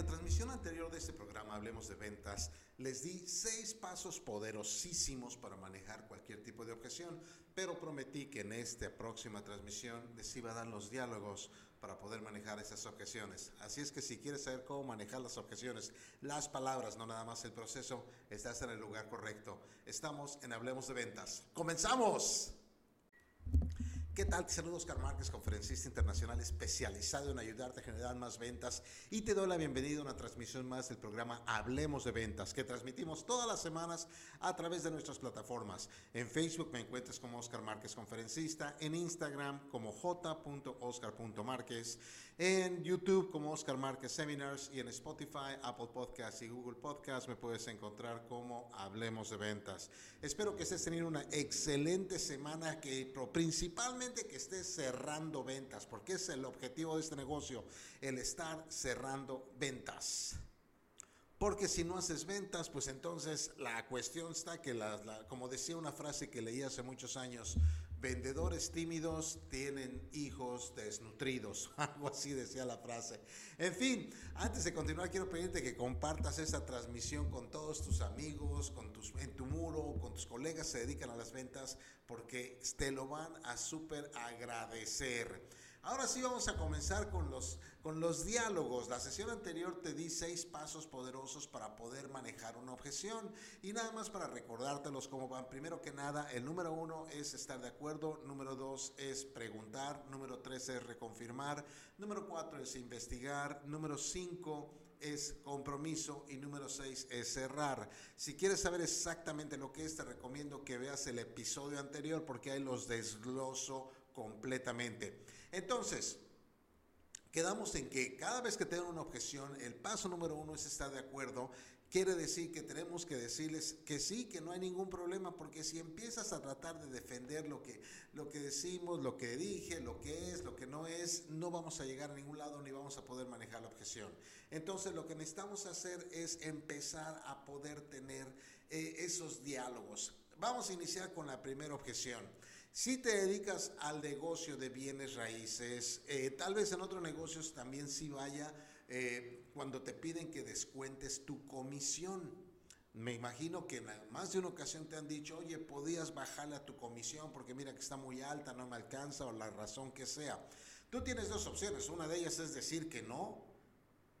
la transmisión anterior de este programa, Hablemos de Ventas, les di seis pasos poderosísimos para manejar cualquier tipo de objeción, pero prometí que en esta próxima transmisión les iba a dar los diálogos para poder manejar esas objeciones. Así es que si quieres saber cómo manejar las objeciones, las palabras, no nada más el proceso, estás en el lugar correcto. Estamos en Hablemos de Ventas. ¡Comenzamos! ¿Qué tal? Te saludo Oscar Márquez, conferencista internacional especializado en ayudarte a generar más ventas y te doy la bienvenida a una transmisión más del programa Hablemos de Ventas que transmitimos todas las semanas a través de nuestras plataformas. En Facebook me encuentras como Oscar Márquez Conferencista, en Instagram como j.oscar.márquez, en YouTube como Oscar Márquez Seminars y en Spotify, Apple Podcasts y Google Podcasts me puedes encontrar como Hablemos de Ventas. Espero que estés teniendo una excelente semana que principalmente que estés cerrando ventas, porque es el objetivo de este negocio, el estar cerrando ventas. Porque si no haces ventas, pues entonces la cuestión está que, como decía una frase que leí hace muchos años, vendedores tímidos tienen hijos desnutridos, algo así decía la frase. En fin, antes de continuar, quiero pedirte que compartas esta transmisión con todos tus amigos, con tus, en tu muro, con tus colegas que se dedican a las ventas, porque te lo van a súper agradecer. Ahora sí vamos a comenzar con los, con los diálogos. La sesión anterior te di seis pasos poderosos para poder manejar una objeción y nada más para recordártelos cómo van. Primero que nada, el número uno es estar de acuerdo, número dos es preguntar, número tres es reconfirmar, número cuatro es investigar, número cinco es compromiso y número 6 es cerrar. Si quieres saber exactamente lo que es, te recomiendo que veas el episodio anterior porque ahí los desgloso completamente. Entonces, quedamos en que cada vez que tengan una objeción, el paso número uno es estar de acuerdo quiere decir que tenemos que decirles que sí, que no hay ningún problema, porque si empiezas a tratar de defender lo que, lo que decimos, lo que dije, lo que es, lo que no es, no vamos a llegar a ningún lado ni vamos a poder manejar la objeción. Entonces lo que necesitamos hacer es empezar a poder tener eh, esos diálogos. Vamos a iniciar con la primera objeción. Si te dedicas al negocio de bienes raíces, eh, tal vez en otros negocios también sí vaya eh, cuando te piden que descuentes tu comisión. Me imagino que en más de una ocasión te han dicho, oye, podías bajarle a tu comisión porque mira que está muy alta, no me alcanza o la razón que sea. Tú tienes dos opciones. Una de ellas es decir que no,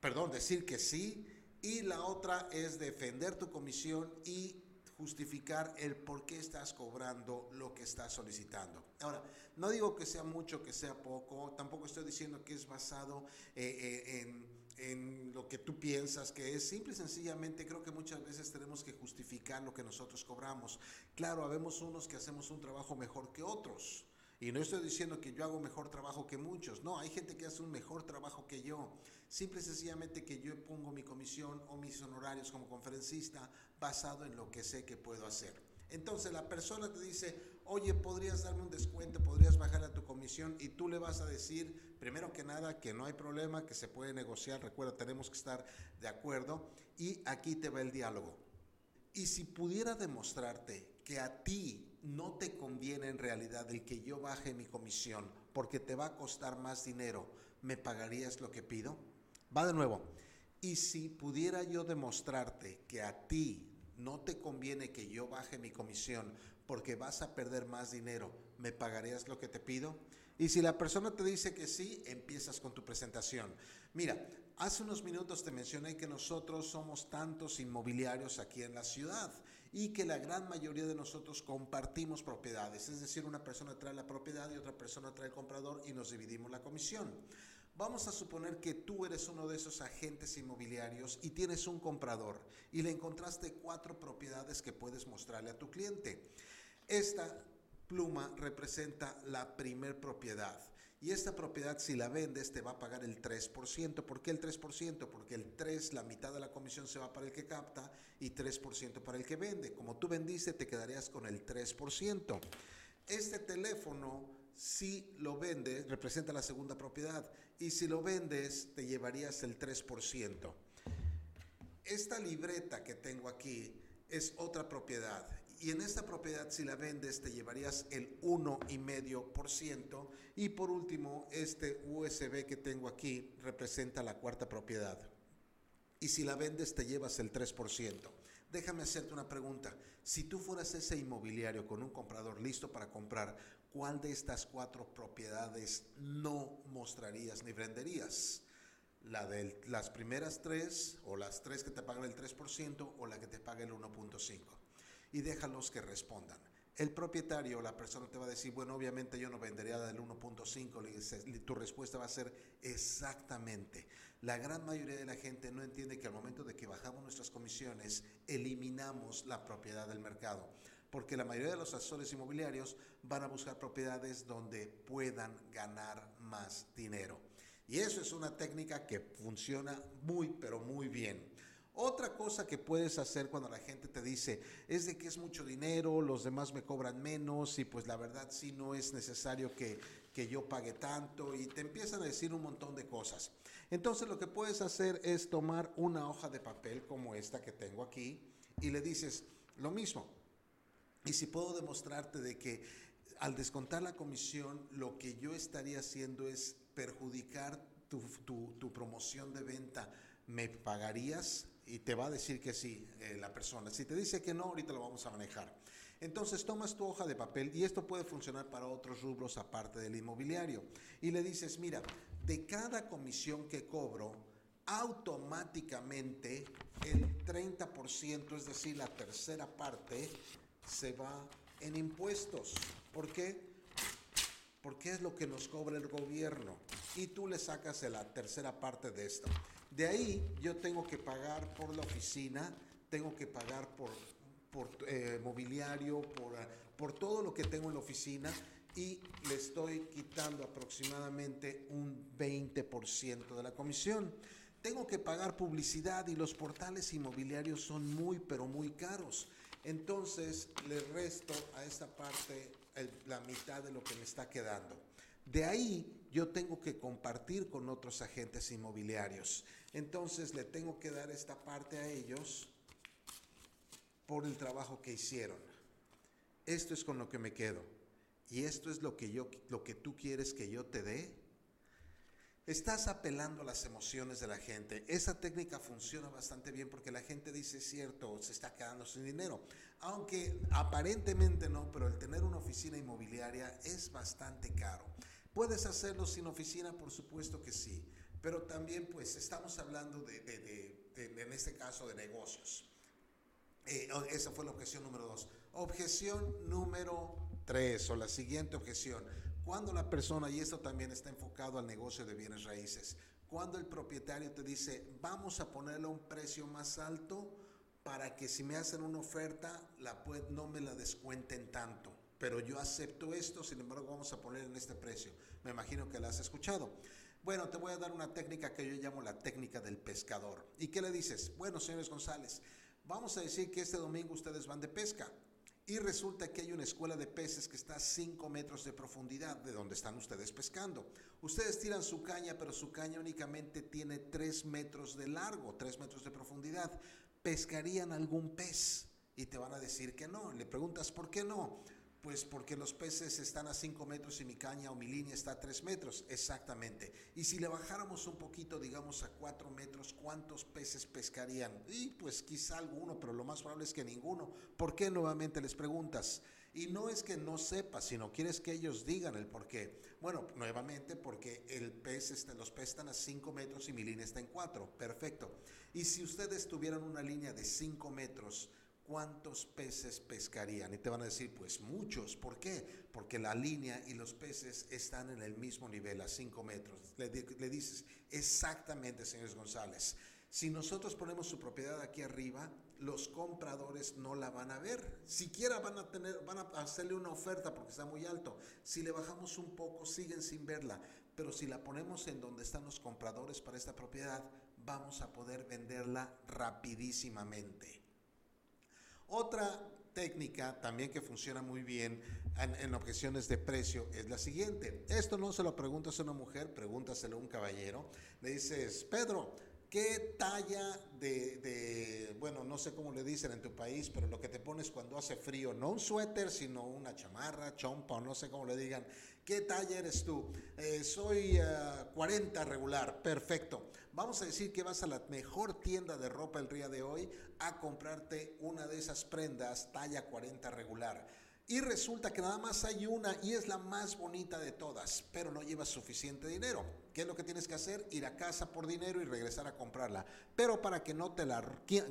perdón, decir que sí. Y la otra es defender tu comisión y justificar el por qué estás cobrando lo que estás solicitando. Ahora, no digo que sea mucho, que sea poco, tampoco estoy diciendo que es basado eh, eh, en, en lo que tú piensas que es. Simple y sencillamente creo que muchas veces tenemos que justificar lo que nosotros cobramos. Claro, habemos unos que hacemos un trabajo mejor que otros. Y no estoy diciendo que yo hago mejor trabajo que muchos. No, hay gente que hace un mejor trabajo que yo. Simple y sencillamente que yo pongo mi comisión o mis honorarios como conferencista basado en lo que sé que puedo hacer. Entonces la persona te dice, oye, podrías darme un descuento, podrías bajar a tu comisión y tú le vas a decir, primero que nada, que no hay problema, que se puede negociar, recuerda, tenemos que estar de acuerdo y aquí te va el diálogo. Y si pudiera demostrarte que a ti no te conviene en realidad el que yo baje mi comisión porque te va a costar más dinero, ¿me pagarías lo que pido? Va de nuevo. Y si pudiera yo demostrarte que a ti no te conviene que yo baje mi comisión porque vas a perder más dinero, ¿me pagarías lo que te pido? Y si la persona te dice que sí, empiezas con tu presentación. Mira, hace unos minutos te mencioné que nosotros somos tantos inmobiliarios aquí en la ciudad y que la gran mayoría de nosotros compartimos propiedades, es decir, una persona trae la propiedad y otra persona trae el comprador y nos dividimos la comisión. Vamos a suponer que tú eres uno de esos agentes inmobiliarios y tienes un comprador y le encontraste cuatro propiedades que puedes mostrarle a tu cliente. Esta pluma representa la primer propiedad. Y esta propiedad, si la vendes, te va a pagar el 3%. ¿Por qué el 3%? Porque el 3, la mitad de la comisión se va para el que capta y 3% para el que vende. Como tú vendiste, te quedarías con el 3%. Este teléfono, si lo vendes, representa la segunda propiedad y si lo vendes te llevarías el 3%. Esta libreta que tengo aquí es otra propiedad y en esta propiedad si la vendes te llevarías el 1,5% y por último este USB que tengo aquí representa la cuarta propiedad. y si la vendes te llevas el 3%. Déjame hacerte una pregunta. Si tú fueras ese inmobiliario con un comprador listo para comprar, ¿cuál de estas cuatro propiedades no mostrarías ni venderías? La de las primeras tres o las tres que te pagan el 3% o la que te paga el 1.5. Y déjalos que respondan. El propietario, la persona te va a decir, bueno, obviamente yo no vendería del 1.5, tu respuesta va a ser exactamente. La gran mayoría de la gente no entiende que al momento de que bajamos nuestras comisiones, eliminamos la propiedad del mercado, porque la mayoría de los asesores inmobiliarios van a buscar propiedades donde puedan ganar más dinero. Y eso es una técnica que funciona muy, pero muy bien. Otra cosa que puedes hacer cuando la gente te dice es de que es mucho dinero, los demás me cobran menos y pues la verdad sí no es necesario que, que yo pague tanto y te empiezan a decir un montón de cosas. Entonces lo que puedes hacer es tomar una hoja de papel como esta que tengo aquí y le dices lo mismo. Y si puedo demostrarte de que al descontar la comisión, lo que yo estaría haciendo es perjudicar tu, tu, tu promoción de venta, ¿me pagarías? Y te va a decir que sí eh, la persona. Si te dice que no, ahorita lo vamos a manejar. Entonces tomas tu hoja de papel y esto puede funcionar para otros rubros aparte del inmobiliario. Y le dices, mira, de cada comisión que cobro, automáticamente el 30%, es decir, la tercera parte, se va en impuestos. ¿Por qué? Porque es lo que nos cobra el gobierno. Y tú le sacas la tercera parte de esto. De ahí yo tengo que pagar por la oficina, tengo que pagar por, por eh, mobiliario, por, ah, por todo lo que tengo en la oficina y le estoy quitando aproximadamente un 20% de la comisión. Tengo que pagar publicidad y los portales inmobiliarios son muy, pero muy caros. Entonces le resto a esta parte la mitad de lo que me está quedando. De ahí yo tengo que compartir con otros agentes inmobiliarios. Entonces le tengo que dar esta parte a ellos por el trabajo que hicieron. Esto es con lo que me quedo. Y esto es lo que yo lo que tú quieres que yo te dé. Estás apelando a las emociones de la gente. Esa técnica funciona bastante bien porque la gente dice cierto, se está quedando sin dinero. Aunque aparentemente no, pero el tener una oficina inmobiliaria es bastante caro. ¿Puedes hacerlo sin oficina? Por supuesto que sí. Pero también pues estamos hablando de, en este caso, de negocios. Eh, esa fue la objeción número dos. Objeción número tres, o la siguiente objeción. Cuando la persona, y esto también está enfocado al negocio de bienes raíces, cuando el propietario te dice, vamos a ponerle un precio más alto para que si me hacen una oferta, la no me la descuenten tanto. Pero yo acepto esto, sin embargo vamos a poner en este precio. Me imagino que la has escuchado. Bueno, te voy a dar una técnica que yo llamo la técnica del pescador. ¿Y qué le dices? Bueno, señores González, vamos a decir que este domingo ustedes van de pesca. Y resulta que hay una escuela de peces que está a 5 metros de profundidad de donde están ustedes pescando. Ustedes tiran su caña, pero su caña únicamente tiene 3 metros de largo, 3 metros de profundidad. ¿Pescarían algún pez? Y te van a decir que no. Le preguntas, ¿por qué no? Pues porque los peces están a 5 metros y mi caña o mi línea está a 3 metros, exactamente. Y si le bajáramos un poquito, digamos a 4 metros, ¿cuántos peces pescarían? Y pues quizá alguno, pero lo más probable es que ninguno. ¿Por qué nuevamente les preguntas? Y no es que no sepas, sino quieres que ellos digan el por qué. Bueno, nuevamente porque el pez está, los peces están a 5 metros y mi línea está en 4. Perfecto. Y si ustedes tuvieran una línea de 5 metros, ¿cuántos peces pescarían? Y te van a decir, pues muchos. ¿Por qué? Porque la línea y los peces están en el mismo nivel, a 5 metros. Le, dices, exactamente, señores González. Si nosotros ponemos su propiedad aquí arriba, los compradores no la van a ver. Siquiera van a tener, van a hacerle una oferta porque está muy alto. Si le bajamos un poco, siguen sin verla. Pero si la ponemos en donde están los compradores para esta propiedad, vamos a poder venderla rapidísimamente. Otra técnica también que funciona muy bien en, objeciones de precio es la siguiente. Esto no se lo preguntas a una mujer, pregúntaselo a un caballero. Le dices, Pedro, ¿Qué talla de, bueno, no sé cómo le dicen en tu país, pero lo que te pones cuando hace frío, no un suéter, sino una chamarra, chompa, o no sé cómo le digan, ¿qué talla eres tú? Eh, soy 40 eh, regular, perfecto. Vamos a decir que vas a la mejor tienda de ropa el día de hoy a comprarte una de esas prendas talla 40 regular y resulta que nada más hay una y es la más bonita de todas, pero no llevas suficiente dinero. ¿Qué es lo que tienes que hacer? Ir a casa por dinero y regresar a comprarla. Pero para que no te la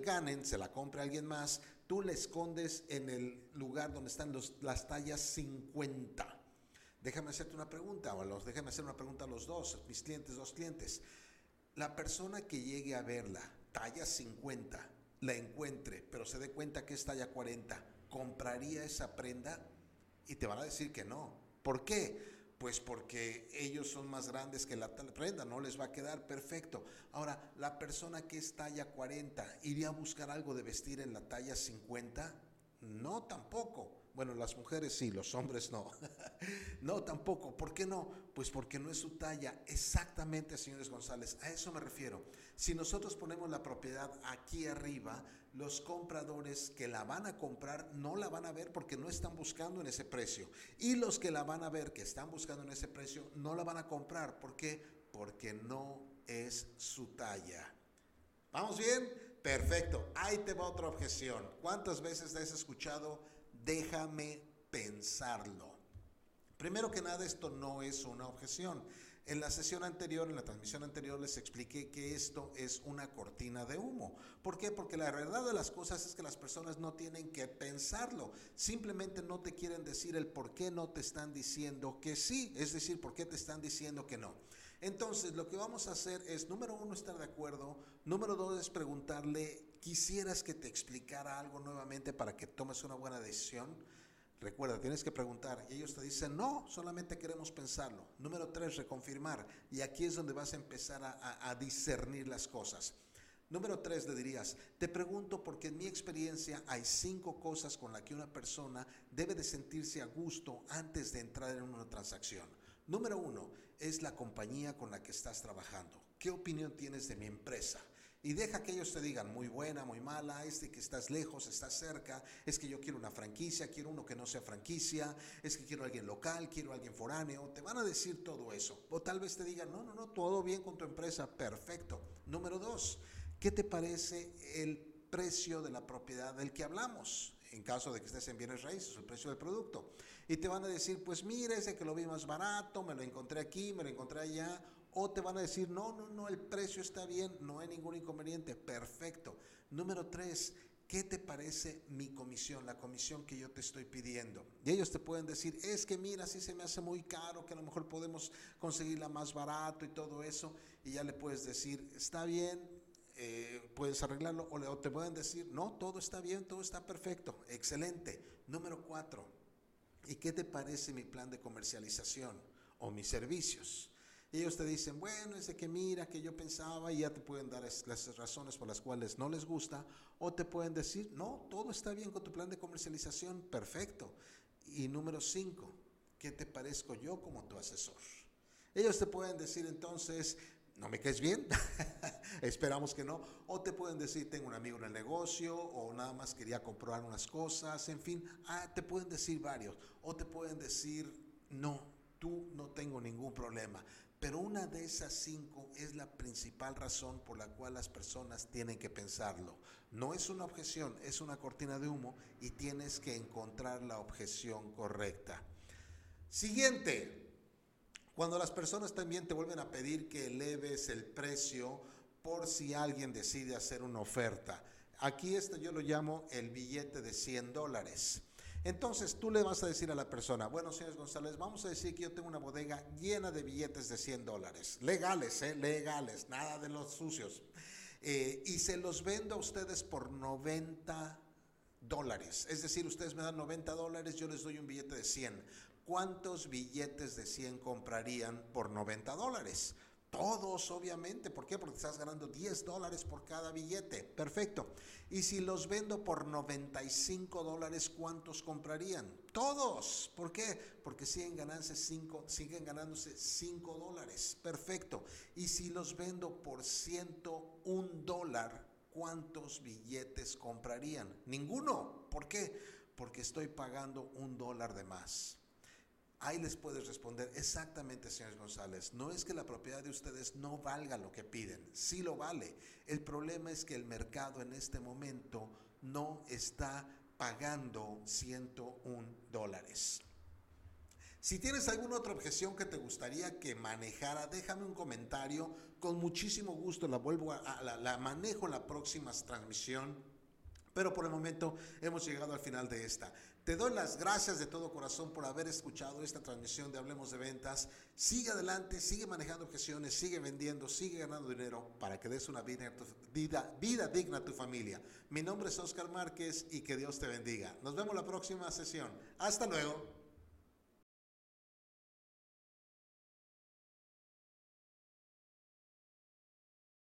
ganen, se la compre alguien más, tú la escondes en el lugar donde están las tallas 50. Déjame hacerte una pregunta, o déjame hacer una pregunta a los dos, mis clientes, dos clientes. La persona que llegue a verla, talla 50, la encuentre, pero se dé cuenta que es talla 40 compraría esa prenda y te van a decir que no. ¿Por qué? Pues porque ellos son más grandes que la prenda, no les va a quedar perfecto. Ahora, la persona que es talla 40, ¿iría a buscar algo de vestir en la talla 50? No, tampoco. Bueno, las mujeres sí, los hombres no. no, tampoco. ¿Por qué no? Pues porque no es su talla. Exactamente, señores González, a eso me refiero. Si nosotros ponemos la propiedad aquí arriba, los compradores que la van a comprar no la van a ver porque no están buscando en ese precio. Y los que la van a ver, que están buscando en ese precio, no la van a comprar. ¿Por qué? Porque no es su talla. ¿Vamos bien? Perfecto. Ahí te va otra objeción. ¿Cuántas veces has escuchado? Déjame pensarlo. Primero que nada, esto no es una objeción. En la sesión anterior, en la transmisión anterior, les expliqué que esto es una cortina de humo. ¿Por qué? Porque la verdad de las cosas es que las personas no tienen que pensarlo. Simplemente no te quieren decir el por qué no te están diciendo que sí. Es decir, por qué te están diciendo que no. Entonces, lo que vamos a hacer es, número uno, estar de acuerdo. Número dos, es preguntarle, ¿quisieras que te explicara algo nuevamente para que tomes una buena decisión? Recuerda, tienes que preguntar y ellos te dicen, no, solamente queremos pensarlo. Número tres, reconfirmar. Y aquí es donde vas a empezar a, discernir las cosas. Número tres, le dirías, te pregunto porque en mi experiencia hay cinco cosas con las que una persona debe de sentirse a gusto antes de entrar en una transacción. Número uno, es la compañía con la que estás trabajando. ¿Qué opinión tienes de mi empresa? Y deja que ellos te digan muy buena, muy mala, este que estás lejos, estás cerca, es que yo quiero una franquicia, quiero uno que no sea franquicia, es que quiero alguien local, quiero alguien foráneo, te van a decir todo eso. O tal vez te digan, no, no, no, todo bien con tu empresa, perfecto. Número dos, ¿qué te parece el precio de la propiedad del que hablamos? En caso de que estés en bienes raíces, el precio del producto. Y te van a decir, pues mire, ese que lo vi más barato, me lo encontré aquí, me lo encontré allá, o te van a decir, no, no, no, el precio está bien, no hay ningún inconveniente, perfecto. Número tres, ¿qué te parece mi comisión, la comisión que yo te estoy pidiendo? Y ellos te pueden decir, es que mira, si se me hace muy caro, que a lo mejor podemos conseguirla más barato y todo eso. Y ya le puedes decir, está bien, eh, puedes arreglarlo. O, te pueden decir, no, todo está bien, todo está perfecto, excelente. Número cuatro, ¿y qué te parece mi plan de comercialización o mis servicios? ellos te dicen, bueno, es de que mira, que yo pensaba y ya te pueden dar las razones por las cuales no les gusta, o te pueden decir, no, todo está bien con tu plan de comercialización, perfecto. Y número cinco, ¿qué te parezco yo como tu asesor? Ellos te pueden decir entonces, no me caes bien, esperamos que no, o te pueden decir, tengo un amigo en el negocio, o nada más quería comprobar unas cosas, en fin, ah, te pueden decir varios, o te pueden decir, no, tú no tengo ningún problema. Pero una de esas cinco es la principal razón por la cual las personas tienen que pensarlo. No es una objeción, es una cortina de humo y tienes que encontrar la objeción correcta. Siguiente, cuando las personas también te vuelven a pedir que eleves el precio por si alguien decide hacer una oferta. Aquí esto yo lo llamo el billete de 100 dólares. Entonces tú le vas a decir a la persona, bueno, señor González, vamos a decir que yo tengo una bodega llena de billetes de 100 dólares, legales, ¿eh? legales, nada de los sucios. Eh, y se los vendo a ustedes por 90 dólares. Es decir, ustedes me dan 90 dólares, yo les doy un billete de 100. ¿Cuántos billetes de 100 comprarían por 90 dólares? Todos, obviamente. ¿Por qué? Porque estás ganando 10 dólares por cada billete. Perfecto. Y si los vendo por 95 dólares, ¿cuántos comprarían? Todos. ¿Por qué? Porque siguen ganándose 5, siguen ganándose 5 dólares. Perfecto. Y si los vendo por 101 dólar, ¿cuántos billetes comprarían? Ninguno. ¿Por qué? Porque estoy pagando un dólar de más. Ahí les puedes responder exactamente, señor González. No es que la propiedad de ustedes no valga lo que piden, sí lo vale. El problema es que el mercado en este momento no está pagando 101 dólares. Si tienes alguna otra objeción que te gustaría que manejara, déjame un comentario. Con muchísimo gusto la vuelvo a, la manejo en la próxima transmisión. Pero por el momento hemos llegado al final de esta. Te doy las gracias de todo corazón por haber escuchado esta transmisión de Hablemos de Ventas. Sigue adelante, sigue manejando objeciones, sigue vendiendo, sigue ganando dinero para que des una vida, vida, vida digna a tu familia. Mi nombre es Oscar Márquez y que Dios te bendiga. Nos vemos la próxima sesión. Hasta luego.